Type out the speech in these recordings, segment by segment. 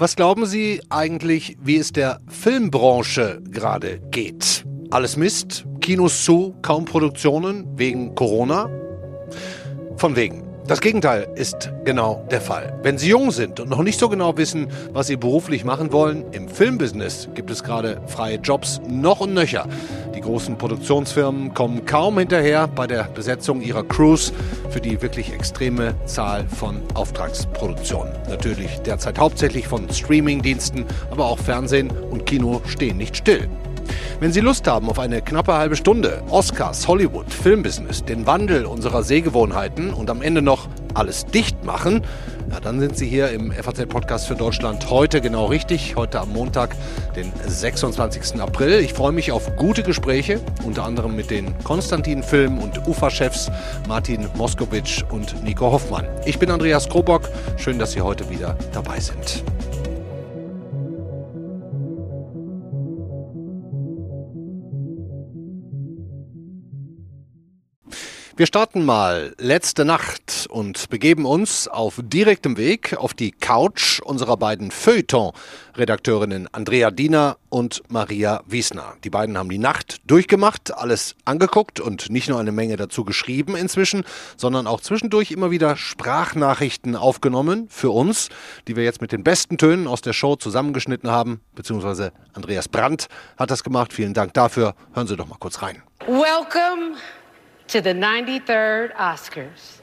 Was glauben Sie eigentlich, wie es der Filmbranche gerade geht? Alles Mist, Kinos zu, kaum Produktionen wegen Corona? Von wegen. Das Gegenteil ist genau der Fall. Wenn Sie jung sind und noch nicht so genau wissen, was Sie beruflich machen wollen, im Filmbusiness gibt es gerade freie Jobs noch und nöcher. Die großen Produktionsfirmen kommen kaum hinterher bei der Besetzung ihrer Crews für die wirklich extreme Zahl von Auftragsproduktionen. Natürlich derzeit hauptsächlich von Streamingdiensten, aber auch Fernsehen und Kino stehen nicht still. Wenn Sie Lust haben auf eine knappe halbe Stunde, Oscars, Hollywood, Filmbusiness, den Wandel unserer Sehgewohnheiten und am Ende noch alles dicht machen, ja, dann sind Sie hier im FAZ-Podcast für Deutschland heute genau richtig. Heute am Montag, den 26. April. Ich freue mich auf gute Gespräche, unter anderem mit den Konstantin Film- und UFA-Chefs Martin Moskowitsch und Nico Hoffmann. Ich bin Andreas Krobock. Schön, dass Sie heute wieder dabei sind. Wir starten mal letzte Nacht und begeben uns auf direktem Weg auf die Couch unserer beiden Feuilleton-Redakteurinnen Andrea Diener und Maria Wiesner. Die beiden haben die Nacht durchgemacht, alles angeguckt und nicht nur eine Menge dazu geschrieben inzwischen, sondern auch zwischendurch immer wieder Sprachnachrichten aufgenommen für uns, die wir jetzt mit den besten Tönen aus der Show zusammengeschnitten haben, beziehungsweise Andreas Brandt hat das gemacht. Vielen Dank dafür. Hören Sie doch mal kurz rein. Welcome to the 93rd Oscars.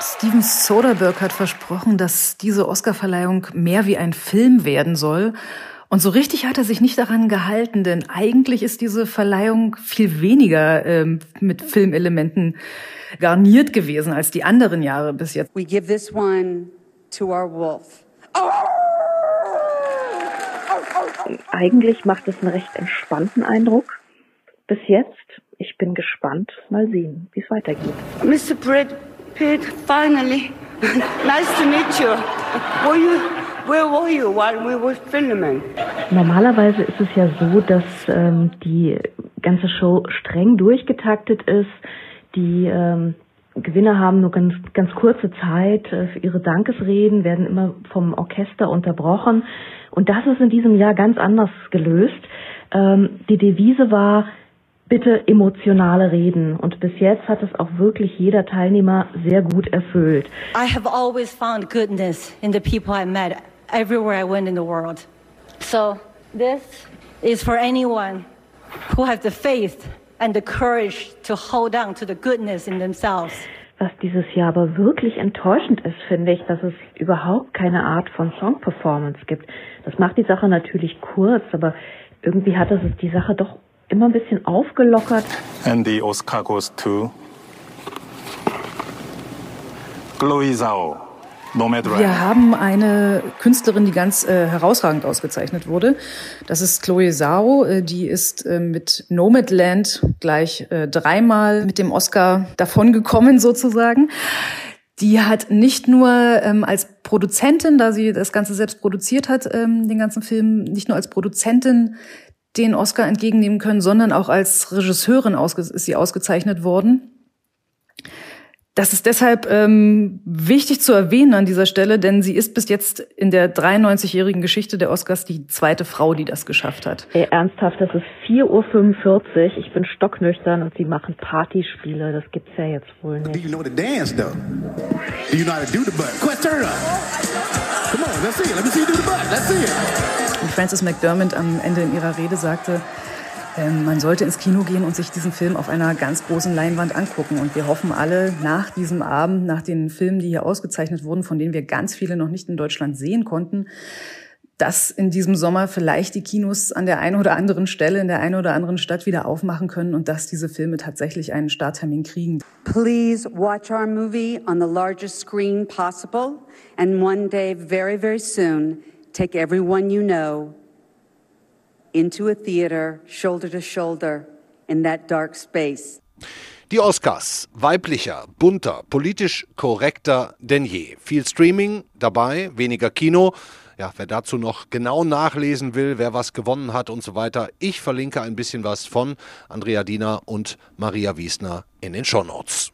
Steven Soderbergh hat versprochen, dass diese Oscarverleihung mehr wie ein Film werden soll. Und so richtig hat er sich nicht daran gehalten, denn eigentlich ist diese Verleihung viel weniger ähm, mit Filmelementen garniert gewesen als die anderen Jahre bis jetzt. We give this one to our wolf. Eigentlich macht es einen recht entspannten Eindruck bis jetzt. Ich bin gespannt. Mal sehen, wie es weitergeht. Mr. Brad Pitt, finally. nice to meet you. Were you. Where were you while we were filming? Normalerweise ist es ja so, dass ähm, die ganze Show streng durchgetaktet ist. Die ähm, Gewinner haben nur ganz, ganz kurze Zeit äh, für ihre Dankesreden, werden immer vom Orchester unterbrochen. Und das ist in diesem Jahr ganz anders gelöst. Ähm, die Devise war, bitte emotionale Reden. Und bis jetzt hat es auch wirklich jeder Teilnehmer sehr gut erfüllt. I have always found goodness in the people I met everywhere I went in the world. So this is for anyone who has the faith and the courage to hold on to the goodness in themselves. Was dieses Jahr aber wirklich enttäuschend ist, finde ich, dass es überhaupt keine Art von Song-Performance gibt. Das macht die Sache natürlich kurz, aber irgendwie hat es die Sache doch immer ein bisschen aufgelockert. And the Oscar goes to Chloe Zhao. Wir haben eine Künstlerin, die ganz äh, herausragend ausgezeichnet wurde. Das ist Chloe Zhao. Äh, die ist äh, mit Nomadland gleich äh, dreimal mit dem Oscar davongekommen sozusagen. Die hat nicht nur ähm, als Produzentin, da sie das Ganze selbst produziert hat, ähm, den ganzen Film, nicht nur als Produzentin den Oscar entgegennehmen können, sondern auch als Regisseurin ist sie ausgezeichnet worden. Das ist deshalb ähm, wichtig zu erwähnen an dieser Stelle, denn sie ist bis jetzt in der 93-jährigen Geschichte der Oscars die zweite Frau, die das geschafft hat. Ey, ernsthaft, das ist 4.45 Uhr. Ich bin stocknüchtern und sie machen Partyspiele. Das gibt's ja jetzt wohl nicht. Do you know to dance though? Do you know how to do the butt? Quit, turn up. Come on, let's see it. Let me see you do the butt. Let's see it. Und Frances McDermott am Ende in ihrer Rede sagte, ähm, man sollte ins Kino gehen und sich diesen Film auf einer ganz großen Leinwand angucken. Und wir hoffen alle nach diesem Abend, nach den Filmen, die hier ausgezeichnet wurden, von denen wir ganz viele noch nicht in Deutschland sehen konnten, dass in diesem Sommer vielleicht die Kinos an der einen oder anderen Stelle, in der einen oder anderen Stadt wieder aufmachen können und dass diese Filme tatsächlich einen Starttermin kriegen. Please watch our movie on the largest screen possible. And one day, very, very soon, take everyone you know into a theater, shoulder to shoulder, in that dark space. Die Oscars, weiblicher, bunter, politisch korrekter denn je. Viel Streaming dabei, weniger Kino. Ja, wer dazu noch genau nachlesen will, wer was gewonnen hat und so weiter, ich verlinke ein bisschen was von Andrea Diener und Maria Wiesner in den Shownotes.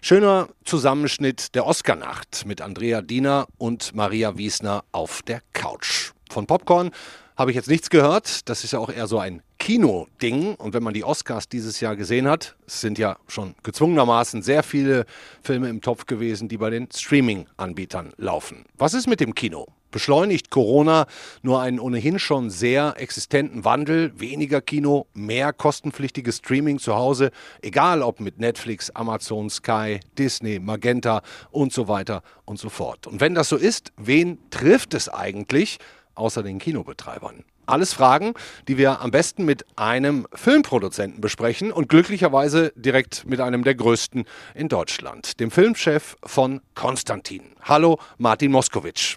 Schöner Zusammenschnitt der Oscarnacht mit Andrea Diener und Maria Wiesner auf der Couch. Von Popcorn habe ich jetzt nichts gehört. Das ist ja auch eher so ein Kino-Ding. Und wenn man die Oscars dieses Jahr gesehen hat, es sind ja schon gezwungenermaßen sehr viele Filme im Topf gewesen, die bei den Streaming-Anbietern laufen. Was ist mit dem Kino? Beschleunigt Corona nur einen ohnehin schon sehr existenten Wandel? Weniger Kino, mehr kostenpflichtiges Streaming zu Hause, egal ob mit Netflix, Amazon, Sky, Disney, Magenta und so weiter und so fort. Und wenn das so ist, wen trifft es eigentlich? Außer den Kinobetreibern? Alles Fragen, die wir am besten mit einem Filmproduzenten besprechen und glücklicherweise direkt mit einem der größten in Deutschland, dem Filmchef von Konstantin. Hallo, Martin Moskowitsch.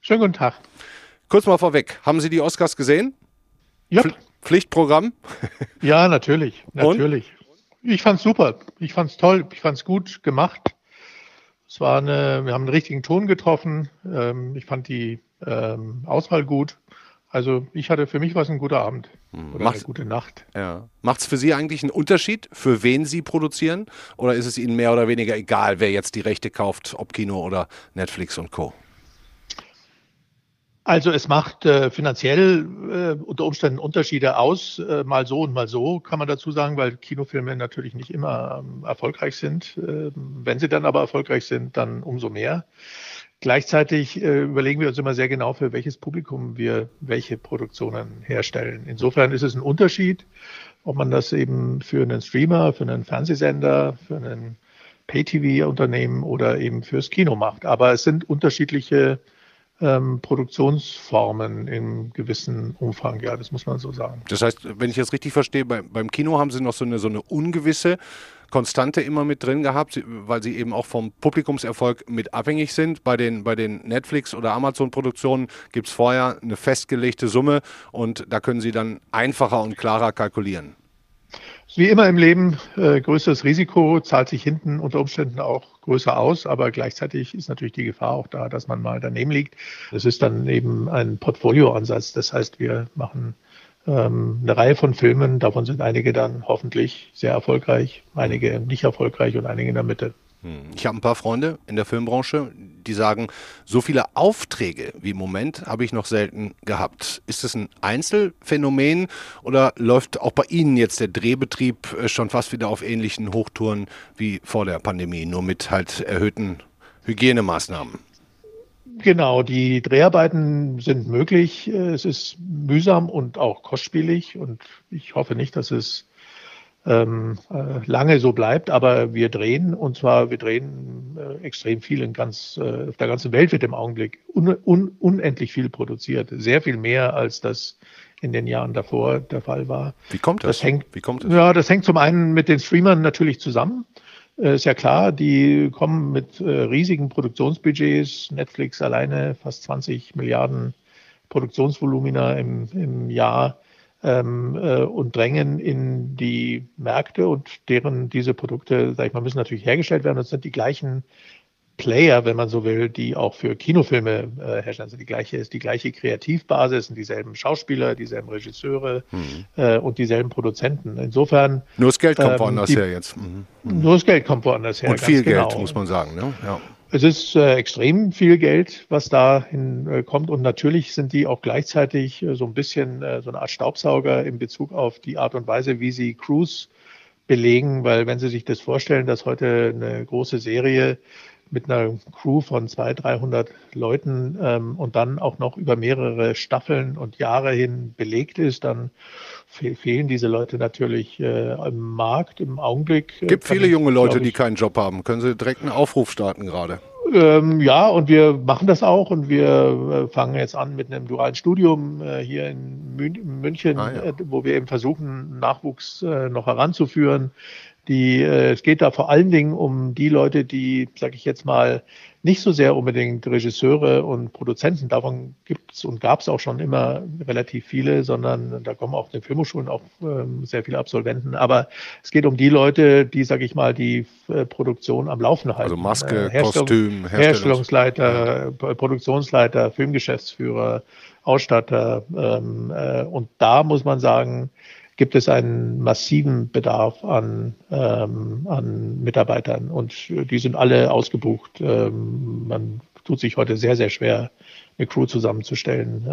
Schönen guten Tag. Kurz mal vorweg, haben Sie die Oscars gesehen? Ja. Pflichtprogramm? Ja, natürlich, natürlich. Und? Ich fand's super. Ich fand's toll. Ich fand's gut gemacht. Es war eine, wir haben einen richtigen Ton getroffen. Ähm, ich fand die ähm, Auswahl gut. Also ich hatte für mich was ein guter Abend hm. oder Macht's, eine gute Nacht. Ja. Macht es für Sie eigentlich einen Unterschied, für wen Sie produzieren? Oder ist es Ihnen mehr oder weniger egal, wer jetzt die Rechte kauft, ob Kino oder Netflix und Co.? Also es macht äh, finanziell äh, unter Umständen Unterschiede aus, äh, mal so und mal so, kann man dazu sagen, weil Kinofilme natürlich nicht immer ähm, erfolgreich sind. Ähm, wenn sie dann aber erfolgreich sind, dann umso mehr. Gleichzeitig äh, überlegen wir uns immer sehr genau, für welches Publikum wir welche Produktionen herstellen. Insofern ist es ein Unterschied, ob man das eben für einen Streamer, für einen Fernsehsender, für einen Pay-TV-Unternehmen oder eben fürs Kino macht. Aber es sind unterschiedliche ähm, Produktionsformen in gewissen Umfang, ja, das muss man so sagen. Das heißt, wenn ich das richtig verstehe, bei, beim Kino haben Sie noch so eine, so eine ungewisse Konstante immer mit drin gehabt, weil sie eben auch vom Publikumserfolg mit abhängig sind. Bei den, bei den Netflix- oder Amazon-Produktionen gibt es vorher eine festgelegte Summe und da können Sie dann einfacher und klarer kalkulieren. Wie immer im Leben, äh, größeres Risiko zahlt sich hinten unter Umständen auch größer aus, aber gleichzeitig ist natürlich die Gefahr auch da, dass man mal daneben liegt. Es ist dann eben ein Portfolioansatz. Das heißt, wir machen ähm, eine Reihe von Filmen, davon sind einige dann hoffentlich sehr erfolgreich, einige nicht erfolgreich und einige in der Mitte. Hm. Ich habe ein paar Freunde in der Filmbranche, die sagen, so viele Aufträge wie im Moment habe ich noch selten gehabt. Ist das ein Einzelfenomen oder läuft auch bei Ihnen jetzt der Drehbetrieb äh, schon fast wieder auf ähnlichen Hochtouren wie vor der Pandemie, nur mit halt erhöhten Hygienemaßnahmen? Genau, die Dreharbeiten sind möglich. Es ist mühsam und auch kostspielig und ich hoffe nicht, dass es ähm, äh, lange so bleibt, aber wir drehen und zwar wir drehen äh, extrem viel in ganz äh, auf der ganzen Welt wird im Augenblick un, un, unendlich viel produziert, sehr viel mehr als das in den Jahren davor der Fall war. Wie kommt das? das hängt, Wie kommt das? Ja, das hängt zum einen mit den Streamern natürlich zusammen. Äh, ist ja klar, die kommen mit äh, riesigen Produktionsbudgets. Netflix alleine fast 20 Milliarden Produktionsvolumina im, im Jahr ähm, äh, und drängen in die Märkte und deren diese Produkte, sag ich mal, müssen natürlich hergestellt werden. Das sind die gleichen Player, wenn man so will, die auch für Kinofilme äh, herstellen. Also die gleiche ist die gleiche Kreativbasis, sind dieselben Schauspieler, dieselben Regisseure mhm. äh, und dieselben Produzenten. Insofern nur das Geld kommt ähm, woanders die, her jetzt. Mhm. mhm. Nur das Geld kommt woanders her. Und viel genau. Geld muss man sagen. Ne? Ja. Es ist äh, extrem viel Geld, was da hinkommt. Äh, und natürlich sind die auch gleichzeitig äh, so ein bisschen äh, so eine Art Staubsauger in Bezug auf die Art und Weise, wie sie Crews belegen. Weil wenn Sie sich das vorstellen, dass heute eine große Serie mit einer Crew von 200, 300 Leuten ähm, und dann auch noch über mehrere Staffeln und Jahre hin belegt ist, dann fe fehlen diese Leute natürlich äh, im Markt im Augenblick. Es äh, gibt viele ich, junge Leute, ich, die keinen Job haben. Können Sie direkt einen Aufruf starten gerade? Ähm, ja, und wir machen das auch und wir äh, fangen jetzt an mit einem dualen Studium äh, hier in Mün München, ah, ja. äh, wo wir eben versuchen, Nachwuchs äh, noch heranzuführen. Die, äh, es geht da vor allen Dingen um die Leute, die, sage ich jetzt mal, nicht so sehr unbedingt Regisseure und Produzenten, davon gibt es und gab es auch schon immer relativ viele, sondern da kommen auch in den Filmhochschulen auch ähm, sehr viele Absolventen. Aber es geht um die Leute, die, sage ich mal, die äh, Produktion am Laufen halten. Also Maske, äh, Herstellung, Kostüm, Herstellungsleiter, ja. Produktionsleiter, Filmgeschäftsführer, Ausstatter. Ähm, äh, und da muss man sagen, gibt es einen massiven Bedarf an, ähm, an Mitarbeitern und die sind alle ausgebucht. Ähm, man tut sich heute sehr, sehr schwer, eine Crew zusammenzustellen,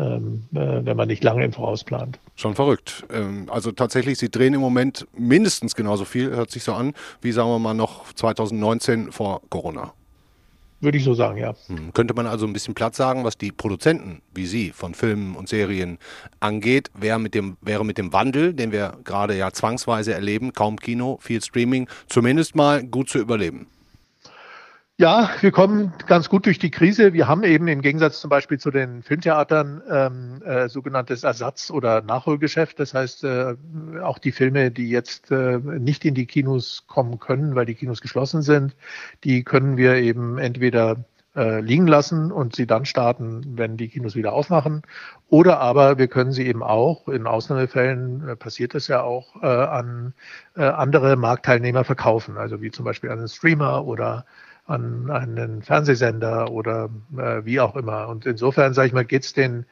ähm, äh, wenn man nicht lange im Voraus plant. Schon verrückt. Ähm, also tatsächlich, Sie drehen im Moment mindestens genauso viel, hört sich so an, wie sagen wir mal noch 2019 vor Corona. Würde ich so sagen, ja. Hm. Könnte man also ein bisschen Platz sagen, was die Produzenten wie Sie von Filmen und Serien angeht, wäre mit dem, wäre mit dem Wandel, den wir gerade ja zwangsweise erleben, kaum Kino, viel Streaming, zumindest mal gut zu überleben? Ja, wir kommen ganz gut durch die Krise. Wir haben eben im Gegensatz zum Beispiel zu den Filmtheatern ähm, äh, sogenanntes Ersatz- oder Nachholgeschäft. Das heißt, äh, auch die Filme, die jetzt äh, nicht in die Kinos kommen können, weil die Kinos geschlossen sind, die können wir eben entweder äh, liegen lassen und sie dann starten, wenn die Kinos wieder aufmachen. Oder aber wir können sie eben auch, in Ausnahmefällen äh, passiert das ja auch, äh, an äh, andere Marktteilnehmer verkaufen. Also wie zum Beispiel an einen Streamer oder an einen Fernsehsender oder äh, wie auch immer. Und insofern, sage ich mal, geht's den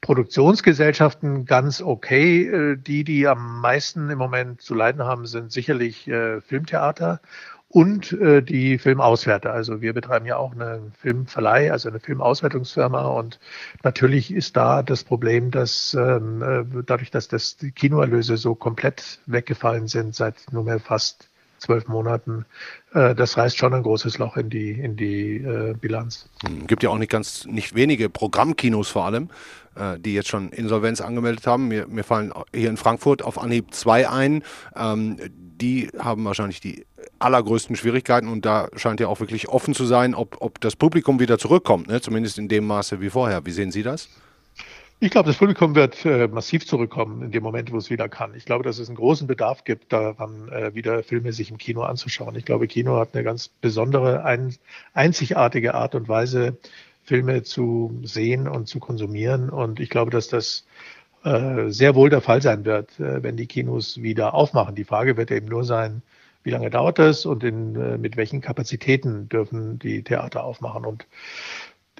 Produktionsgesellschaften ganz okay. Äh, die, die am meisten im Moment zu leiden haben, sind sicherlich äh, Filmtheater und äh, die Filmauswärter. Also wir betreiben ja auch einen Filmverleih, also eine Filmauswertungsfirma und natürlich ist da das Problem, dass ähm, äh, dadurch, dass das die Kinoerlöse so komplett weggefallen sind seit nunmehr fast zwölf Monaten, äh, das reißt schon ein großes Loch in die, in die äh, Bilanz. Hm, gibt ja auch nicht ganz, nicht wenige Programmkinos vor allem, äh, die jetzt schon Insolvenz angemeldet haben. Mir, mir fallen hier in Frankfurt auf Anhieb zwei ein. Ähm, die haben wahrscheinlich die allergrößten Schwierigkeiten und da scheint ja auch wirklich offen zu sein, ob, ob das Publikum wieder zurückkommt, ne? zumindest in dem Maße wie vorher. Wie sehen Sie das? Ich glaube, das Publikum wird äh, massiv zurückkommen in dem Moment, wo es wieder kann. Ich glaube, dass es einen großen Bedarf gibt, daran äh, wieder Filme sich im Kino anzuschauen. Ich glaube, Kino hat eine ganz besondere, ein, einzigartige Art und Weise, Filme zu sehen und zu konsumieren. Und ich glaube, dass das äh, sehr wohl der Fall sein wird, äh, wenn die Kinos wieder aufmachen. Die Frage wird eben nur sein, wie lange dauert das und in, äh, mit welchen Kapazitäten dürfen die Theater aufmachen. Und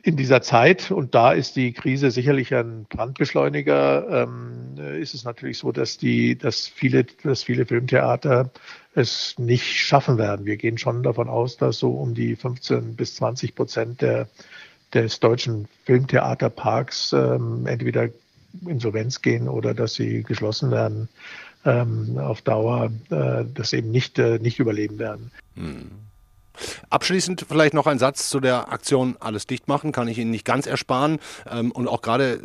in dieser Zeit, und da ist die Krise sicherlich ein Brandbeschleuniger, ähm, ist es natürlich so, dass die, dass viele, dass viele Filmtheater es nicht schaffen werden. Wir gehen schon davon aus, dass so um die 15 bis 20 Prozent der, des deutschen Filmtheaterparks ähm, entweder Insolvenz gehen oder dass sie geschlossen werden ähm, auf Dauer, äh, das eben nicht, äh, nicht überleben werden. Hm. Abschließend vielleicht noch ein Satz zu der Aktion Alles dicht machen, kann ich Ihnen nicht ganz ersparen. Ähm, und auch gerade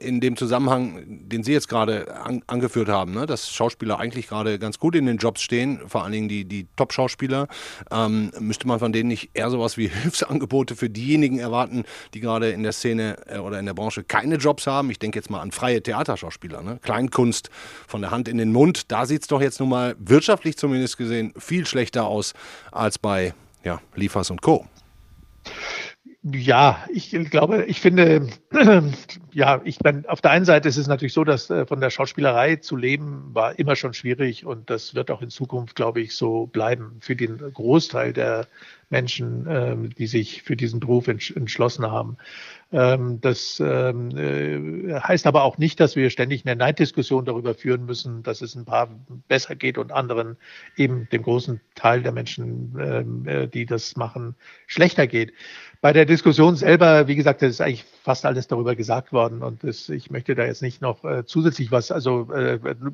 in dem Zusammenhang, den Sie jetzt gerade an, angeführt haben, ne, dass Schauspieler eigentlich gerade ganz gut in den Jobs stehen, vor allen Dingen die, die Top-Schauspieler, ähm, müsste man von denen nicht eher sowas wie Hilfsangebote für diejenigen erwarten, die gerade in der Szene äh, oder in der Branche keine Jobs haben. Ich denke jetzt mal an freie Theaterschauspieler, ne? Kleinkunst von der Hand in den Mund. Da sieht es doch jetzt nun mal wirtschaftlich zumindest gesehen viel schlechter aus als bei ja, Liefers und Co. Ja, ich glaube, ich finde, ja, ich meine, auf der einen Seite ist es natürlich so, dass äh, von der Schauspielerei zu leben war immer schon schwierig und das wird auch in Zukunft, glaube ich, so bleiben für den Großteil der Menschen, ähm, die sich für diesen Beruf entschlossen haben. Ähm, das ähm, äh, heißt aber auch nicht, dass wir ständig eine Neiddiskussion darüber führen müssen, dass es ein paar besser geht und anderen eben dem großen Teil der Menschen, ähm, äh, die das machen, schlechter geht. Bei der Diskussion selber, wie gesagt, ist eigentlich fast alles darüber gesagt worden und das, ich möchte da jetzt nicht noch äh, zusätzlich was, also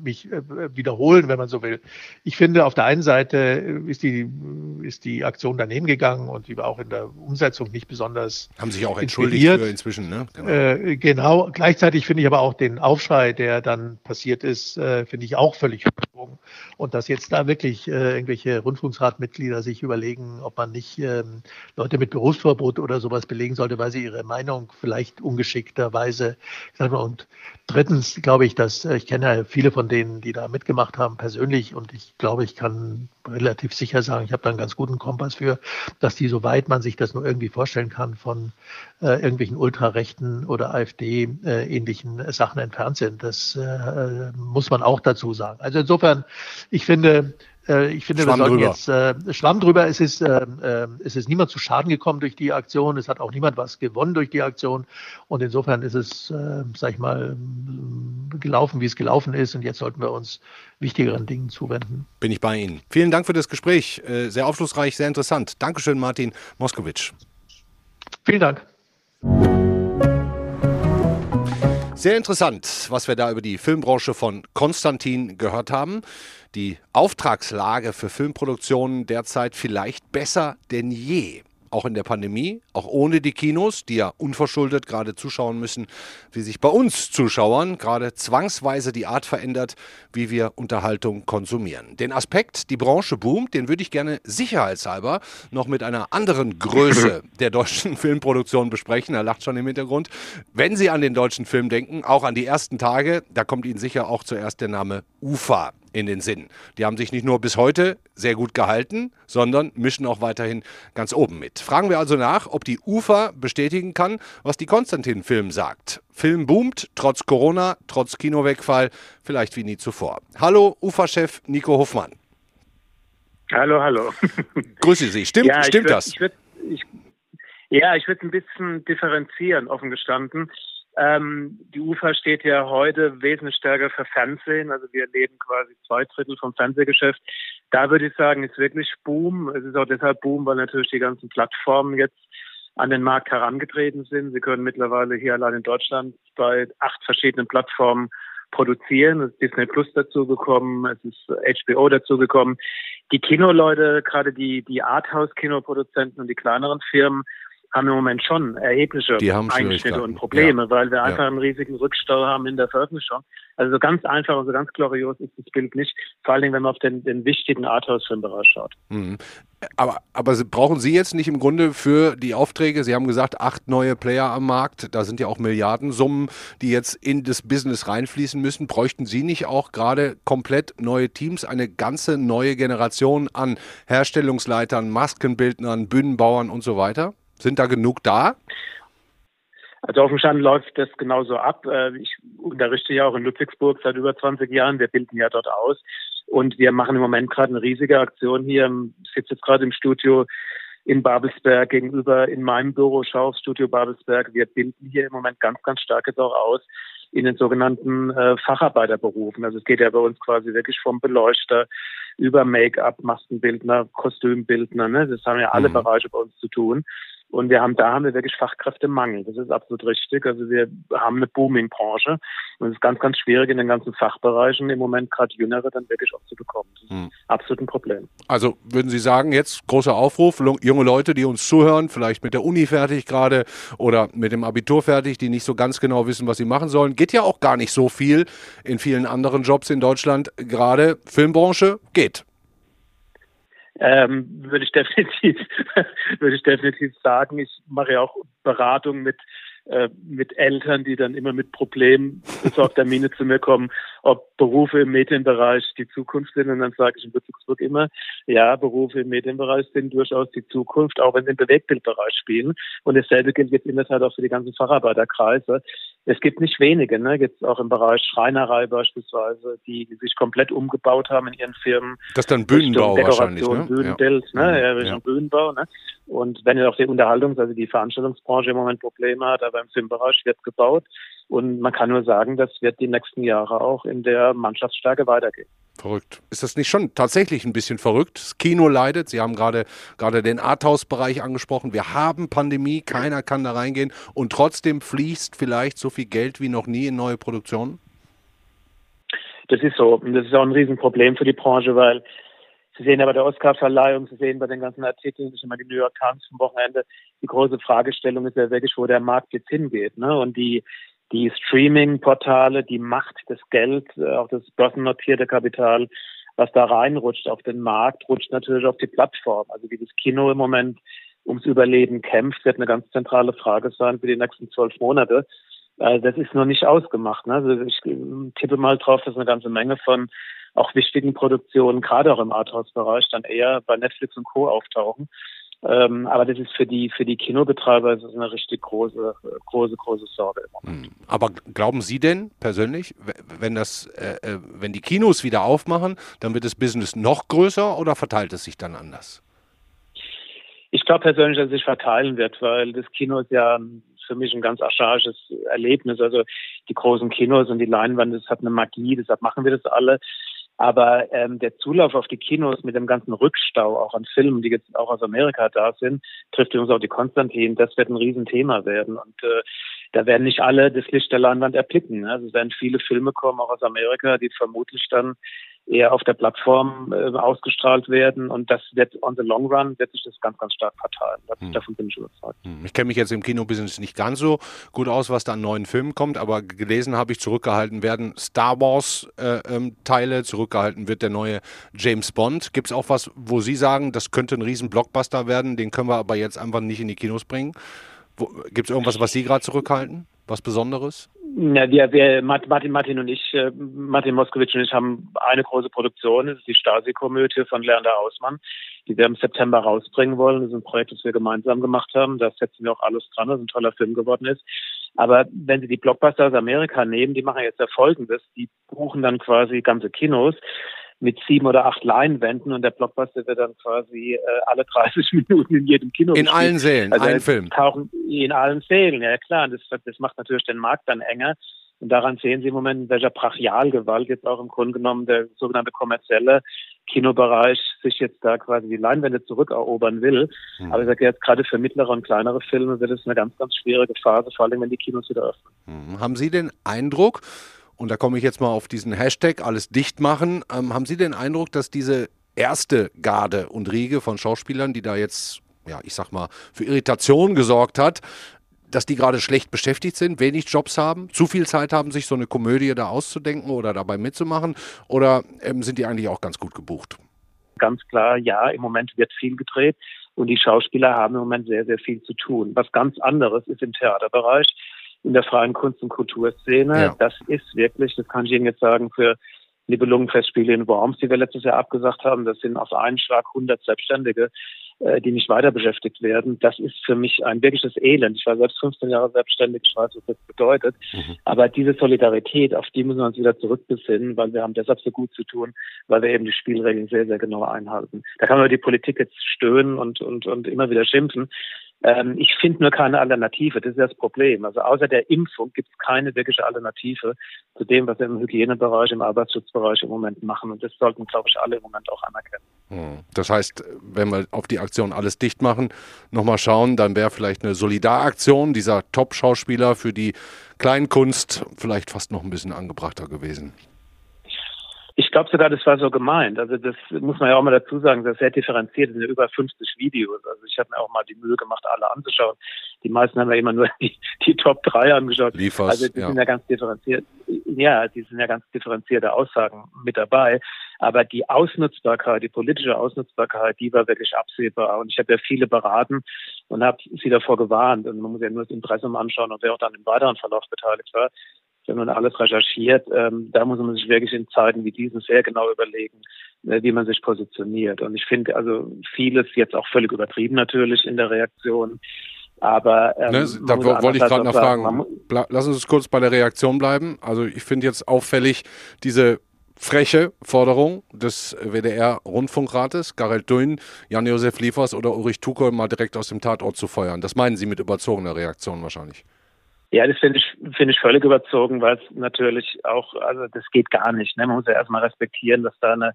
mich wiederholen, wenn man so will. Ich finde, auf der einen Seite ist die, ist die Aktion daneben gegangen und die war auch in der Umsetzung nicht besonders. Haben sich auch entschuldigt inzwischen, ne? Genau. Äh, genau. Gleichzeitig finde ich aber auch den Aufschrei, der dann passiert ist, äh, finde ich auch völlig übersprungen. Und dass jetzt da wirklich äh, irgendwelche Rundfunkratmitglieder sich überlegen, ob man nicht ähm, Leute mit Berufsverbot oder sowas belegen sollte, weil sie ihre Meinung vielleicht ungeschickterweise und drittens glaube ich, dass äh, ich kenne ja viele von denen, die da mitgemacht haben, persönlich und ich glaube, ich kann relativ sicher sagen, ich habe da einen ganz guten Kompass für, dass die, soweit man sich das nur irgendwie vorstellen kann, von äh, irgendwelchen ultrarechten oder AfD-ähnlichen äh, Sachen entfernt sind. Das äh, muss man auch dazu sagen. Also insofern, ich finde, Äh, ich finde, Schwamm wir sollten drüber. jetzt äh, Schwamm drüber. Es ist, äh, äh, es ist niemand zu Schaden gekommen durch die Aktion. Es hat auch niemand was gewonnen durch die Aktion. Und insofern ist es, äh, sag ich mal, gelaufen, wie es gelaufen ist. Und jetzt sollten wir uns wichtigeren Dingen zuwenden. Bin ich bei Ihnen. Vielen Dank für das Gespräch. Äh, sehr aufschlussreich, sehr interessant. Dankeschön, Martin Moskowitsch. Vielen Dank. Sehr interessant, was wir da über die Filmbranche von Konstantin gehört haben. Die Auftragslage für Filmproduktionen derzeit vielleicht besser denn je auch in der Pandemie, auch ohne die Kinos, die ja unverschuldet gerade zuschauen müssen, wie sich bei uns Zuschauern gerade zwangsweise die Art verändert, wie wir Unterhaltung konsumieren. Den Aspekt, die Branche boomt, den würde ich gerne sicherheitshalber noch mit einer anderen Größe der deutschen Filmproduktion besprechen. Er lacht schon im Hintergrund. Wenn Sie an den deutschen Film denken, auch an die ersten Tage, da kommt Ihnen sicher auch zuerst der Name UFA in den Sinn. Die haben sich nicht nur bis heute sehr gut gehalten, sondern mischen auch weiterhin ganz oben mit. Fragen wir also nach, ob die UFA bestätigen kann, was die Konstantin-Film sagt. Film boomt, trotz Corona, trotz Kinowegfall, vielleicht wie nie zuvor. Hallo, UFA-Chef Nico Hoffmann. Hallo, hallo. Grüße Sie. Stimmt, ja, stimmt würd, das? Ich würd, ich, ja, ich würde ein bisschen differenzieren, offen gestanden. Ähm, die UFA steht ja heute wesentlich stärker für Fernsehen. Also wir leben quasi zwei Drittel vom Fernsehgeschäft. Da würde ich sagen, ist wirklich Boom. Es ist auch deshalb Boom, weil natürlich die ganzen Plattformen jetzt an den Markt herangetreten sind. Sie können mittlerweile hier allein in Deutschland bei acht verschiedenen Plattformen produzieren. Es ist Disney Plus dazugekommen, es ist HBO dazugekommen. Die Kinoleute, gerade die, die Arthouse-Kinoproduzenten und die kleineren Firmen, haben im Moment schon erhebliche Einschnitte und Probleme, ja. weil wir einfach ja. einen riesigen Rückstau haben in der Veröffentlichung. Also so ganz einfach und so ganz glorios ist das Bild nicht, vor allen Dingen, wenn man auf den, den wichtigen Arthouse-Filmbereich schaut. Mhm. Aber, aber brauchen Sie jetzt nicht im Grunde für die Aufträge, Sie haben gesagt, acht neue Player am Markt, da sind ja auch Milliardensummen, die jetzt in das Business reinfließen müssen. Bräuchten Sie nicht auch gerade komplett neue Teams, eine ganze neue Generation an Herstellungsleitern, Maskenbildnern, Bühnenbauern und so weiter? Sind da genug da? Also auf dem Stand läuft das genauso ab. Äh, ich unterrichte ja auch in Ludwigsburg seit über 20 Jahren. Wir bilden ja dort aus. Und wir machen im Moment gerade eine riesige Aktion hier. Ich sitze jetzt gerade im Studio in Babelsberg gegenüber in meinem Büro, schau aufs Studio Babelsberg. Wir bilden hier im Moment ganz, ganz stark jetzt auch aus in den sogenannten äh, Facharbeiterberufen. Also es geht ja bei uns quasi wirklich vom Beleuchter über Make-up, Maskenbildner, Kostümbildner. Ne? Das haben ja alle mhm. Bereiche bei uns zu tun. Und wir haben, da haben wir wirklich Fachkräftemangel. Das ist absolut richtig. Also wir haben eine Booming-Branche. Und es ist ganz, ganz schwierig in den ganzen Fachbereichen im Moment gerade Jüngere dann wirklich auch zu bekommen. Das ist hm. absolut ein Problem. Also würden Sie sagen, jetzt großer Aufruf, junge Leute, die uns zuhören, vielleicht mit der Uni fertig gerade oder mit dem Abitur fertig, die nicht so ganz genau wissen, was sie machen sollen. Geht ja auch gar nicht so viel in vielen anderen Jobs in Deutschland. Gerade Filmbranche geht ähm, würde ich definitiv, würde ich definitiv sagen. Ich mache ja auch Beratung mit äh, mit Eltern, die dann immer mit Problemen besorgter Miene zu mir kommen, ob Berufe im Medienbereich die Zukunft sind. Und dann sage ich in Ludwigsburg immer, ja, Berufe im Medienbereich sind durchaus die Zukunft, auch wenn sie im Bewegtbildbereich spielen. Und dasselbe gilt jetzt in der Tat auch für die ganzen Facharbeiterkreise. Es gibt nicht wenige, ne? jetzt auch im Bereich Schreinerei beispielsweise, die, die sich komplett umgebaut haben in ihren Firmen. Das ist dann Bühnenbau wahrscheinlich, ne? Bühnenbild, ja. ne? Ja, Richtung ja. Bühnenbau. Ne? Und wenn ja auch die Unterhaltungs-, also die Veranstaltungsbranche im Moment Probleme hat, aber im Filmbereich wird gebaut. Und man kann nur sagen, das wird die nächsten Jahre auch in der Mannschaftsstärke weitergehen. Verrückt. Ist das nicht schon tatsächlich ein bisschen verrückt? Das Kino leidet. Sie haben gerade, gerade den Arthouse-Bereich angesprochen. Wir haben Pandemie, keiner kann da reingehen und trotzdem fließt vielleicht so viel Geld wie noch nie in neue Produktionen? Das ist so. Und das ist auch ein Riesenproblem für die Branche, weil Sie sehen ja bei der Oscar-Verleihung, Sie sehen bei den ganzen Artikeln, ich immer die New York Times vom Wochenende, die große Fragestellung ist ja wirklich, wo der Markt jetzt hingeht. Ne? Und die, die Streaming-Portale, die Macht, das Geld, äh, auch das börsennotierte Kapital, was da reinrutscht auf den Markt, rutscht natürlich auf die Plattform. Also wie das Kino im Moment ums Überleben kämpft, wird eine ganz zentrale Frage sein für die nächsten zwölf Monate. Äh, das ist noch nicht ausgemacht. Ne? Also ich tippe mal drauf, dass eine ganze Menge von auch wichtigen Produktionen, gerade auch im Arthouse-Bereich, dann eher bei Netflix und Co. auftauchen. Ähm, aber das ist für die für die Kinobetreiber das ist eine richtig große große große Sorge. Hm. Aber glauben Sie denn persönlich, wenn das äh, äh, wenn die Kinos wieder aufmachen, dann wird das Business noch größer oder verteilt es sich dann anders? Ich glaube persönlich, dass es sich verteilen wird, weil das Kino ist ja für mich ein ganz archaisches Erlebnis. Also die großen Kinos und die Leinwand, das hat eine Magie, deshalb machen wir das alle. Aber ähm, der Zulauf auf die Kinos mit dem ganzen Rückstau auch an Filmen, die jetzt auch aus Amerika da sind, trifft übrigens auch die Konstantin, das wird ein Riesenthema werden. Und äh, da werden nicht alle das Licht der Leinwand erblicken. Also es werden viele Filme kommen, auch aus Amerika, die vermutlich dann eher auf der Plattform äh, ausgestrahlt werden und das wird on the long run wird sich das ganz, ganz stark verteilen. Das, hm. Davon bin ich überzeugt. Hm. Ich kenne mich jetzt im Kinobusiness nicht ganz so gut aus, was da an neuen Filmen kommt, aber gelesen habe ich, zurückgehalten werden Star Wars äh, ähm, Teile, zurückgehalten wird der neue James Bond. Gibt es auch was, wo Sie sagen, das könnte ein riesen Blockbuster werden, den können wir aber jetzt einfach nicht in die Kinos bringen? Gibt es irgendwas, was Sie gerade zurückhalten? Was Besonderes? Ja, wir, wir, Martin, Martin und ich, äh, Martin Moskowitsch und ich haben eine große Produktion, das ist die Stasi-Komödie von Lerner Ausmann, die wir im September rausbringen wollen. Das ist ein Projekt, das wir gemeinsam gemacht haben. Da setzen wir auch alles dran, dass ein toller Film geworden ist. Aber wenn Sie die Blockbuster aus Amerika nehmen, die machen jetzt ja Folgendes. Die buchen dann quasi ganze Kinos mit sieben oder acht Leinwänden und der Blockbuster wird dann quasi äh, alle 30 Minuten in jedem Kino. In gespielt. allen Sälen, also ein Film. Tauchen in allen Sälen, ja klar. Das, das macht natürlich den Markt dann enger. Und daran sehen Sie im Moment, in welcher Brachialgewalt jetzt auch im Grunde genommen der sogenannte kommerzielle Kinobereich sich jetzt da quasi die Leinwände zurückerobern will. Mhm. Aber ich sage jetzt gerade für mittlere und kleinere Filme wird es eine ganz, ganz schwierige Phase, vor allem wenn die Kinos wieder öffnen. Mhm. Haben Sie den Eindruck, und da komme ich jetzt mal auf diesen Hashtag, alles dicht machen. Ähm, haben Sie den Eindruck, dass diese erste Garde und Riege von Schauspielern, die da jetzt, ja, ich sag mal, für Irritation gesorgt hat, dass die gerade schlecht beschäftigt sind, wenig Jobs haben, zu viel Zeit haben, sich so eine Komödie da auszudenken oder dabei mitzumachen? Oder ähm, sind die eigentlich auch ganz gut gebucht? Ganz klar, ja, im Moment wird viel gedreht und die Schauspieler haben im Moment sehr, sehr viel zu tun. Was ganz anderes ist im Theaterbereich in der freien Kunst- und Kulturszene. Ja. Das ist wirklich, das kann ich Ihnen jetzt sagen, für Nibelungenfestspiele in Worms, die wir letztes Jahr abgesagt haben, das sind auf einen Schlag 100 Selbstständige, äh, die nicht weiter beschäftigt werden. Das ist für mich ein wirkliches Elend. Ich war selbst 15 Jahre selbstständig, ich weiß, was das bedeutet. Mhm. Aber diese Solidarität, auf die müssen wir uns wieder zurückbesinnen, weil wir haben deshalb so gut zu tun, weil wir eben die Spielregeln sehr, sehr genau einhalten. Da kann man die Politik jetzt stöhnen und, und, und immer wieder schimpfen. Ähm, ich finde nur keine Alternative. Das ist das Problem. Also außer der Impfung gibt es keine wirkliche Alternative zu dem, was wir im Hygienebereich, im Arbeitsschutzbereich im Moment machen. Und das sollten, glaube ich, alle im Moment auch anerkennen. Hm. Das heißt, wenn wir auf die Aktion alles dicht machen, nochmal schauen, dann wäre vielleicht eine Solidaraktion dieser Top-Schauspieler für die Kleinkunst vielleicht fast noch ein bisschen angebrachter gewesen. Ich glaube sogar, das war so gemeint. Also das muss man ja auch mal dazu sagen, das ist sehr differenziert. Es sind ja über 50 Videos. Also ich habe mir auch mal die Mühe gemacht, alle anzuschauen. Die meisten haben ja immer nur die, die Top 3 angeschaut. Liefers, also die ja. sind ja ganz differenziert. Ja, die sind ja ganz differenzierte Aussagen mit dabei. Aber die Ausnutzbarkeit, die politische Ausnutzbarkeit, die war wirklich absehbar. Und ich habe ja viele beraten und habe sie davor gewarnt. Und man muss ja nur das Impressum anschauen und wer auch dann im weiteren Verlauf beteiligt war haben dann alles recherchiert. Ähm, da muss man sich wirklich in Zeiten wie diesen sehr genau überlegen, äh, wie man sich positioniert. Und ich finde also vieles jetzt auch völlig übertrieben natürlich in der Reaktion. Aber ähm, ne, da wollte ich gerade noch fragen. Lass uns kurz bei der Reaktion bleiben. Also ich finde jetzt auffällig diese freche Forderung des WDR-Rundfunkrates, Garel Dün, Jan-Josef Liefers oder Ulrich Tuchel mal direkt aus dem Tatort zu feuern. Das meinen Sie mit überzogener Reaktion wahrscheinlich. Ja, das finde ich, finde ich völlig überzogen, weil es natürlich auch, also das geht gar nicht. Ne? Man muss ja erstmal respektieren, dass da eine,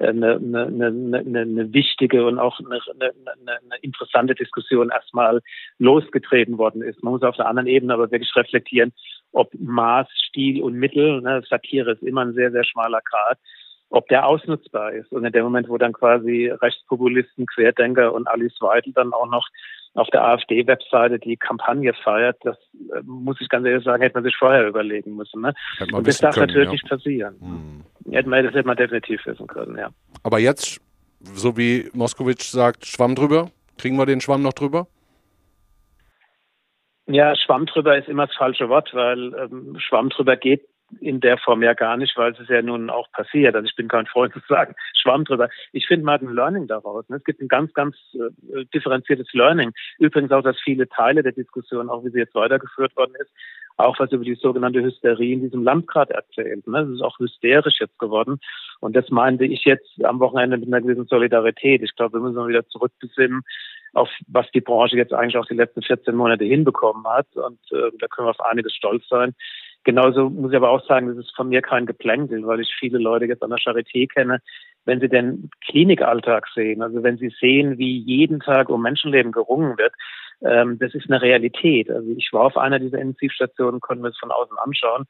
eine, eine, eine, eine wichtige und auch eine, eine, eine interessante Diskussion erstmal losgetreten worden ist. Man muss auf der anderen Ebene aber wirklich reflektieren, ob Maß, Stil und Mittel, ne, Satire ist immer ein sehr, sehr schmaler Grad, ob der ausnutzbar ist. Und in dem Moment, wo dann quasi Rechtspopulisten, Querdenker und Alice Weidel dann auch noch auf der AfD-Webseite die Kampagne feiert, das äh, muss ich ganz ehrlich sagen, hätte man sich vorher überlegen müssen. Ne? Und das darf können, natürlich ja. nicht passieren. Hm. Hätte man, das hätte man definitiv wissen können, ja. Aber jetzt, so wie Moskowitsch sagt, Schwamm drüber? Kriegen wir den Schwamm noch drüber? Ja, Schwamm drüber ist immer das falsche Wort, weil ähm, Schwamm drüber geht in der Form ja gar nicht, weil es ist ja nun auch passiert. Also ich bin kein Freund zu sagen, Schwamm drüber. Ich finde mal ein Learning daraus. Ne? Es gibt ein ganz, ganz äh, differenziertes Learning. Übrigens auch, dass viele Teile der Diskussion, auch wie sie jetzt weitergeführt worden ist, auch was über die sogenannte Hysterie in diesem Landgrad erzählt. Ne? Das ist auch hysterisch jetzt geworden. Und das meinte ich jetzt am Wochenende mit einer gewissen Solidarität. Ich glaube, wir müssen wieder zurückbesinnen auf was die Branche jetzt eigentlich auch die letzten 14 Monate hinbekommen hat. Und äh, da können wir auf einiges stolz sein. Genauso muss ich aber auch sagen, das ist von mir kein Geplänkel, weil ich viele Leute jetzt an der Charité kenne, wenn sie den Klinikalltag sehen, also wenn sie sehen, wie jeden Tag um Menschenleben gerungen wird, ähm, das ist eine Realität. Also ich war auf einer dieser Intensivstationen, konnten wir es von außen anschauen.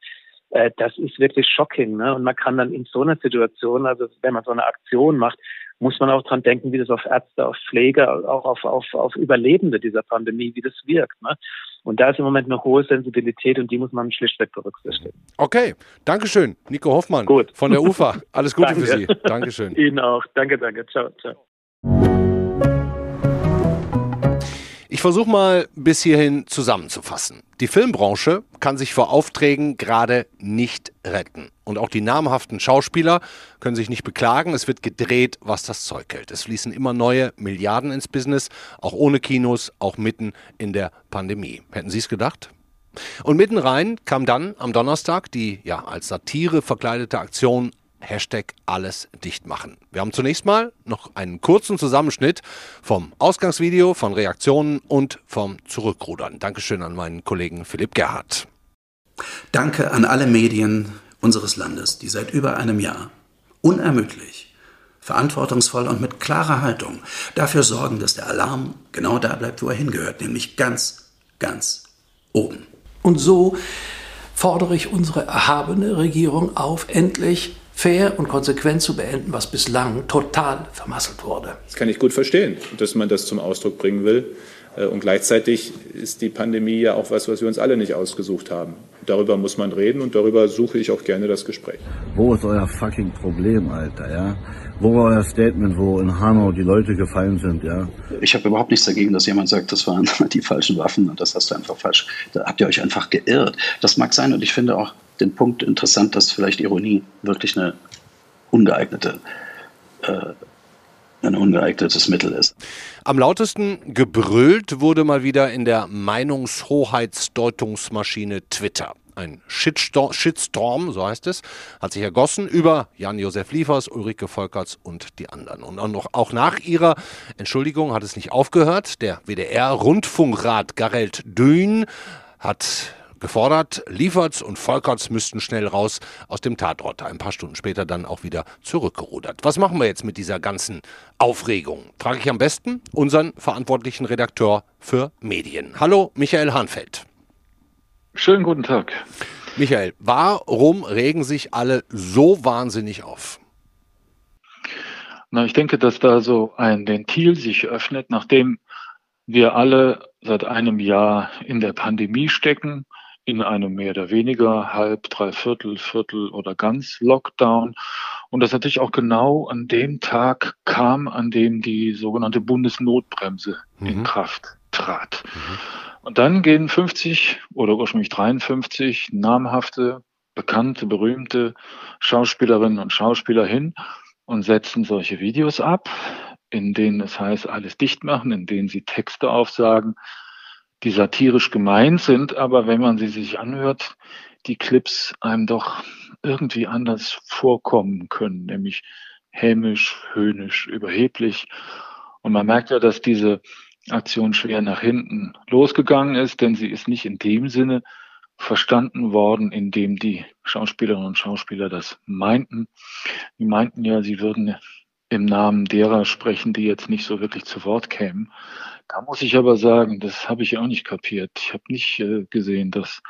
Äh, das ist wirklich shocking. Ne? Und man kann dann in so einer Situation, also wenn man so eine Aktion macht, muss man auch dran denken, wie das auf Ärzte, auf Pfleger, auch auf, auf, auf Überlebende dieser Pandemie, wie das wirkt. Ne? Und da ist im Moment eine hohe Sensibilität und die muss man schlichtweg berücksichtigen. Okay, Dankeschön, Nico Hoffmann Gut. von der UFA. Alles Gute für Sie. Dankeschön. Ihnen auch. Danke, danke. Ciao, ciao. Ich versuche mal bis hierhin zusammenzufassen. Die Filmbranche kann sich vor Aufträgen gerade nicht retten. Und auch die namhaften Schauspieler können sich nicht beklagen. Es wird gedreht, was das Zeug hält. Es fließen immer neue Milliarden ins Business, auch ohne Kinos, auch mitten in der Pandemie. Hätten Sie es gedacht? Und mitten rein kam dann am Donnerstag die ja als Satire verkleidete Aktion Hashtag alles dicht machen. Wir haben zunächst mal noch einen kurzen Zusammenschnitt vom Ausgangsvideo, von Reaktionen und vom Zurückrudern. Dankeschön an meinen Kollegen Philipp Gerhardt. Danke an alle Medien unseres Landes, die seit über einem Jahr unermüdlich, verantwortungsvoll und mit klarer Haltung dafür sorgen, dass der Alarm genau da bleibt, wo er hingehört, nämlich ganz, ganz oben. Und so fordere ich unsere erhabene Regierung auf, endlich fair und konsequent zu beenden, was bislang total vermasselt wurde. Das kann ich gut verstehen, dass man das zum Ausdruck bringen will. Äh, und gleichzeitig ist die Pandemie ja auch was, was wir uns alle nicht ausgesucht haben. Darüber muss man reden und darüber suche ich auch gerne das Gespräch. Wo ist euer fucking Problem, Alter, ja? Wo war euer Statement, wo in Hanau die Leute gefallen sind, ja? Ich habe überhaupt nichts dagegen, dass jemand sagt, das waren die falschen Waffen und das hast du einfach falsch. Da habt ihr euch einfach geirrt. Das mag sein und ich finde auch den Punkt interessant, dass vielleicht Ironie wirklich eine ungeeignete äh, ein ungeeignetes Mittel ist. Am lautesten gebrüllt wurde mal wieder in der Meinungshoheitsdeutungsmaschine Twitter. Ein Shitstorm, so heißt es, hat sich ergossen über Jan-Josef Liefers, Ulrike Volkerts und die anderen. Und auch nach ihrer Entschuldigung hat es nicht aufgehört. Der WDR-Rundfunkrat Garelt Dün hat gefordert, Lieferts und Volkerts müssten schnell raus aus dem Tatort. Ein paar Stunden später dann auch wieder zurückgerudert. Was machen wir jetzt mit dieser ganzen Aufregung? Frage ich am besten unseren verantwortlichen Redakteur für Medien. Hallo, Michael Hahnfeld. Schönen guten Tag. Michael, warum regen sich alle so wahnsinnig auf? Na, ich denke, dass da so ein Ventil sich öffnet, nachdem wir alle seit einem Jahr in der Pandemie stecken, in einem mehr oder weniger halb, dreiviertel, viertel oder ganz Lockdown. Und das natürlich auch genau an dem Tag kam, an dem die sogenannte Bundesnotbremse mhm. in Kraft trat. Mhm. Und dann gehen 50 oder ursprünglich 53 namhafte, bekannte, berühmte Schauspielerinnen und Schauspieler hin und setzen solche Videos ab, in denen es heißt, alles dicht machen, in denen sie Texte aufsagen, die satirisch gemeint sind, aber wenn man sie sich anhört, die Clips einem doch irgendwie anders vorkommen können, nämlich hämisch, höhnisch, überheblich. Und man merkt ja, dass diese Aktion schwer nach hinten losgegangen ist, denn sie ist nicht in dem Sinne verstanden worden, in dem die Schauspielerinnen und Schauspieler das meinten. Die meinten ja, sie würden im Namen derer sprechen, die jetzt nicht so wirklich zu Wort kämen. Da muss ich aber sagen, das habe ich auch nicht kapiert. Ich habe nicht äh, gesehen, dass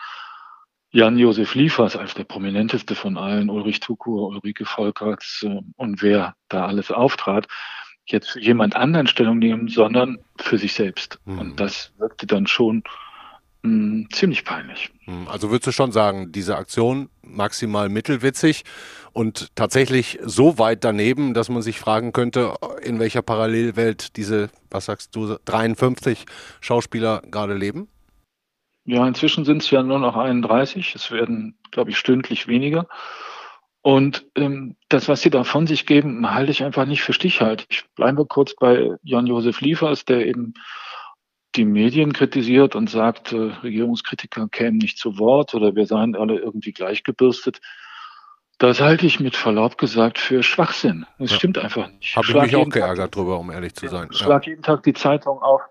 Jan-Josef Liefers als der prominenteste von allen, Ulrich Tukur, Ulrike Volkerts äh, und wer da alles auftrat, jetzt für jemand anderen Stellung nehmen, sondern für sich selbst. Mhm. Und das wirkte dann schon mh, hm, ziemlich peinlich. Mhm. Also würdest du schon sagen, diese Aktion maximal mittelwitzig und tatsächlich so weit daneben, dass man sich fragen könnte, in welcher Parallelwelt diese, was sagst du, 53 Schauspieler gerade leben? Ja, inzwischen sind es ja nur noch 31. Es werden, glaube ich, stündlich weniger. Und ähm, das, was sie da von sich geben, halte ich einfach nicht für stichhaltig. Ich bleibe kurz bei Jan-Josef Liefers, der eben die Medien kritisiert und sagt, äh, Regierungskritiker kämen nicht zu Wort oder wir seien alle irgendwie gleichgebürstet. Das halte ich mit Verlaub gesagt für Schwachsinn. Das ja. stimmt einfach nicht. Habe ich mich auch geärgert Tag, drüber, um ehrlich zu sein. Schlag ja. jeden Tag die Zeitung auf,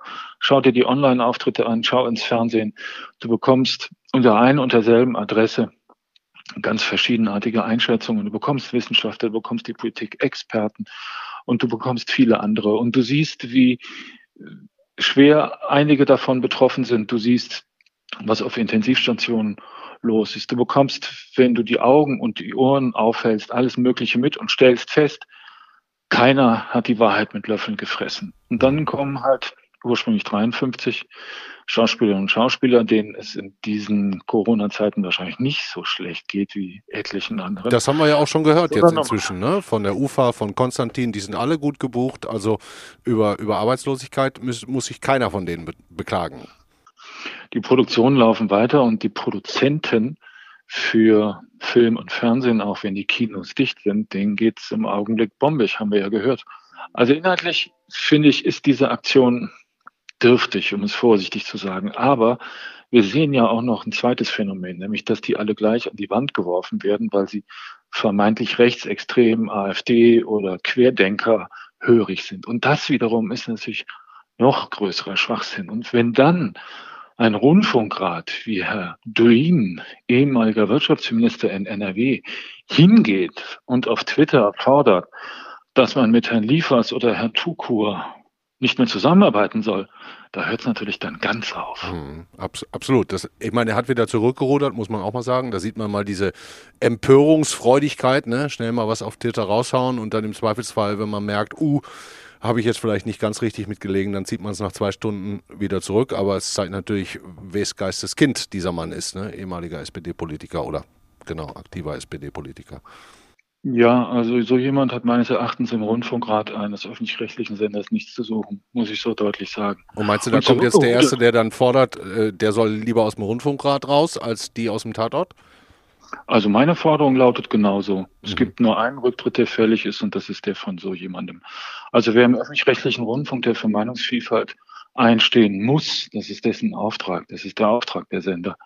schau dir die Online-Auftritte an, schau ins Fernsehen. Du bekommst unter ein und derselben Adresse ganz verschiedenartige Einschätzungen. Du bekommst Wissenschaftler, du bekommst die Politik-Experten und du bekommst viele andere. Und du siehst, wie schwer einige davon betroffen sind. Du siehst, was auf Intensivstationen los ist. Du bekommst, wenn du die Augen und die Ohren aufhältst, alles Mögliche mit und stellst fest, keiner hat die Wahrheit mit Löffeln gefressen. Und dann kommen halt ursprünglich 53 Schauspielerinnen und Schauspieler, denen es in diesen Corona-Zeiten wahrscheinlich nicht so schlecht geht wie etlichen anderen. Das haben wir ja auch schon gehört jetzt inzwischen, ne? Von der UFA, von Konstantin, die sind alle gut gebucht. Also über, über Arbeitslosigkeit muss, muss sich keiner von denen be beklagen. Die Produktionen laufen weiter und die Produzenten für Film und Fernsehen, auch wenn die Kinos dicht sind, denen geht es im Augenblick bombig, haben wir ja gehört. Also inhaltlich finde ich, ist diese Aktion dürftig, um es vorsichtig zu sagen. Aber wir sehen ja auch noch ein zweites Phänomen, nämlich dass die alle gleich an die Wand geworfen werden, weil sie vermeintlich rechtsextrem, AfD oder Querdenker hörig sind. Und das wiederum ist natürlich noch größerer Schwachsinn. Und wenn dann ein Rundfunkrat wie Herr Duin, ehemaliger Wirtschaftsminister in NRW, hingeht und auf Twitter fordert, dass man mit Herrn Liefers oder Herrn Tukur nicht mehr zusammenarbeiten soll, da hört es natürlich dann ganz auf. Mhm, abs absolut. Das, ich meine, er hat wieder zurückgerudert, muss man auch mal sagen. Da sieht man mal diese Empörungsfreudigkeit, ne? schnell mal was auf Twitter raushauen und dann im Zweifelsfall, wenn man merkt, uh, habe ich jetzt vielleicht nicht ganz richtig mitgelegen, dann zieht man es nach zwei Stunden wieder zurück. Aber es zeigt natürlich, wes Geistes Kind dieser Mann ist, ne? ehemaliger SPD-Politiker oder genau, aktiver SPD-Politiker. Ja, also so jemand hat meines Erachtens im Rundfunkrat eines öffentlich-rechtlichen Senders nichts zu suchen, muss ich so deutlich sagen. Und meinst du, da Und kommt jetzt der Erste, der dann fordert, äh, der soll lieber aus dem Rundfunkrat raus, als die aus dem Tatort? Also meine Forderung lautet genauso. Mhm. Es gibt nur einen Rücktritt, der fällig ist, und das ist der von so jemandem. Also wer im öffentlich-rechtlichen Rundfunk, der für Meinungsvielfalt einstehen muss, das ist dessen Auftrag, das ist der Auftrag der Sender.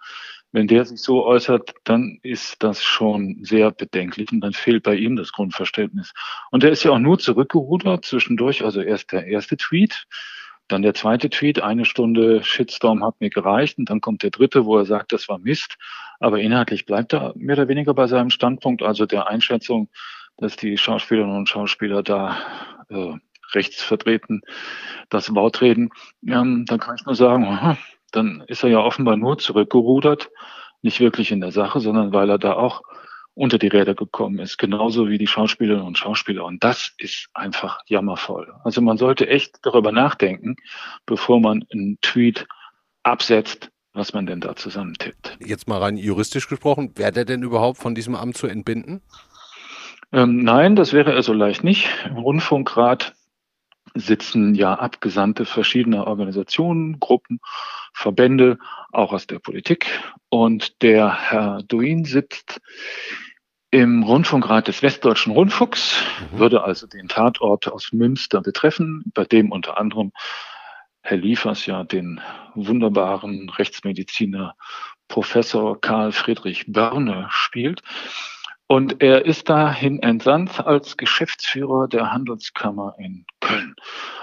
Wenn der sich so äußert, dann ist das schon sehr bedenklich und dann fehlt bei ihm das Grundverständnis. Und er ist ja auch nur zurückgerudert zwischendurch, also erst der erste Tweet, dann der zweite Tweet, eine Stunde Shitstorm hat mir gereicht und dann kommt der dritte, wo er sagt, das war Mist. Aber inhaltlich bleibt er mehr oder weniger bei seinem Standpunkt, also der Einschätzung, dass die Schauspielerinnen und Schauspieler da äh, rechts vertreten das Wort reden. Ähm, dann kann ich nur sagen, dann ist er ja offenbar nur zurückgerudert, nicht wirklich in der Sache, sondern weil er da auch unter die Räder gekommen ist, genauso wie die Schauspielerinnen und Schauspieler. Und das ist einfach jammervoll. Also man sollte echt darüber nachdenken, bevor man einen Tweet absetzt, was man denn da zusammentippt. Jetzt mal rein juristisch gesprochen, wäre der denn überhaupt von diesem Amt zu entbinden? Ähm, nein, das wäre er so leicht nicht. Im Rundfunkrat sitzen ja Abgesandte verschiedener Organisationen, Gruppen, Verbände, auch aus der Politik. Und der Herr Duin sitzt im Rundfunkrat des Westdeutschen Rundfunks, mhm. würde also den Tatort aus Münster betreffen, bei dem unter anderem Herr Liefers ja den wunderbaren Rechtsmediziner Professor Karl Friedrich Börne spielt. Und er ist dahin entsandt als Geschäftsführer der Handelskammer in Köln.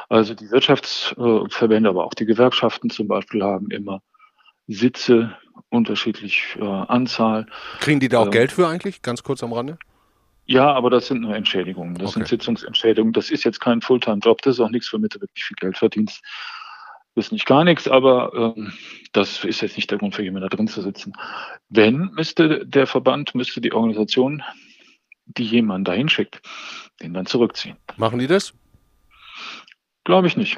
Also die Wirtschaftsverbände, aber auch die Gewerkschaften zum Beispiel haben immer Sitze unterschiedlich äh, Anzahl. Kriegen die da auch ähm, Geld für eigentlich? Ganz kurz am Rande? Ja, aber das sind nur Entschädigungen. Das okay. sind Sitzungsentschädigungen. Das ist jetzt kein Fulltime-Job. Das ist auch nichts, womit du wirklich viel Geld verdienst. Ist nicht gar nichts, aber ähm, das ist jetzt nicht der Grund für jemanden da drin zu sitzen. Wenn, müsste der Verband, müsste die Organisation, die jemanden dahin schickt, den dann zurückziehen. Machen die das? Glaube ich nicht.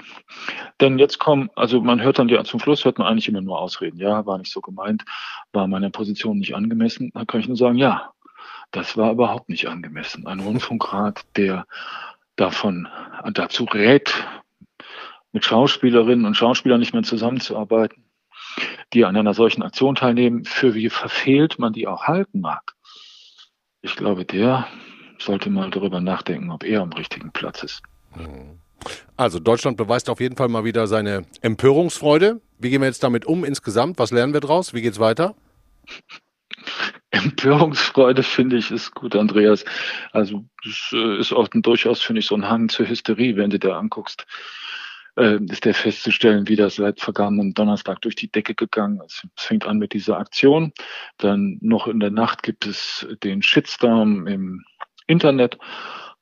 Denn jetzt kommen, also man hört dann ja zum Schluss, hört man eigentlich immer nur Ausreden. Ja, war nicht so gemeint, war meiner Position nicht angemessen. Da kann ich nur sagen, ja, das war überhaupt nicht angemessen. Ein Rundfunkrat, der davon dazu rät, mit Schauspielerinnen und Schauspielern nicht mehr zusammenzuarbeiten, die an einer solchen Aktion teilnehmen, für wie verfehlt man die auch halten mag. Ich glaube, der sollte mal darüber nachdenken, ob er am richtigen Platz ist. Also Deutschland beweist auf jeden Fall mal wieder seine Empörungsfreude. Wie gehen wir jetzt damit um insgesamt? Was lernen wir draus? Wie geht's weiter? Empörungsfreude finde ich ist gut, Andreas. Also es äh, ist oft ein, durchaus, finde ich, so ein Hang zur Hysterie, wenn du dir anguckst. Äh, ist der festzustellen, wie das seit vergangenen Donnerstag durch die Decke gegangen ist. Es fängt an mit dieser Aktion. Dann noch in der Nacht gibt es den Shitstorm im Internet.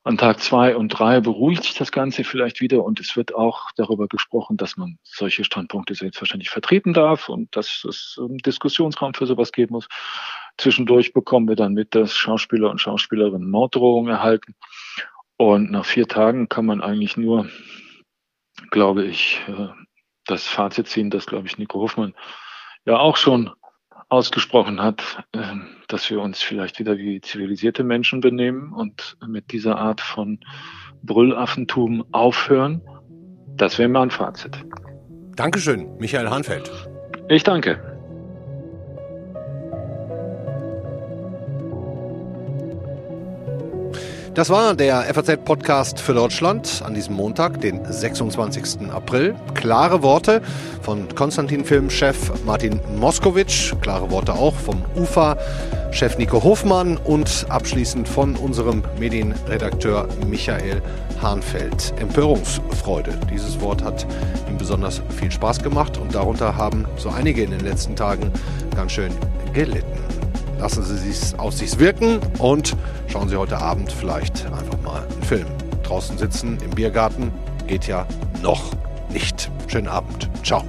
An Tag zwei und drei beruhigt sich das Ganze vielleicht wieder und es wird auch darüber gesprochen, dass man solche Standpunkte selbstverständlich vertreten darf und dass es einen Diskussionsraum für sowas geben muss. Zwischendurch bekommen wir dann mit, dass Schauspieler und Schauspielerinnen Morddrohungen erhalten. Und nach vier Tagen kann man eigentlich nur, glaube ich, äh, das Fazit ziehen, das, glaube ich, Nico Hofmann ja auch schon ausgesprochen hat, ähm, dass wir uns vielleicht wieder wie zivilisierte Menschen benehmen und mit dieser Art von Brüllaffentum aufhören. Das wäre mein Fazit. Dankeschön, Michael Hanfeld. Ich danke. Das war der FAZ-Podcast für Deutschland an diesem Montag, den 26. April. Klare Worte von Konstantin Filmchef Martin Moskowitsch, klare Worte auch vom UFA-Chef Nico Hofmann und abschließend von unserem Medienredakteur Michael Hahnfeld. Empörungsfreude. Dieses Wort hat ihm besonders viel Spaß gemacht und darunter haben so einige in den letzten Tagen ganz schön gelitten. Lassen Sie es auf sich wirken und schauen Sie heute Abend vielleicht einfach mal einen Film. Draußen sitzen im Biergarten geht ja noch nicht. Schönen Abend. Ciao.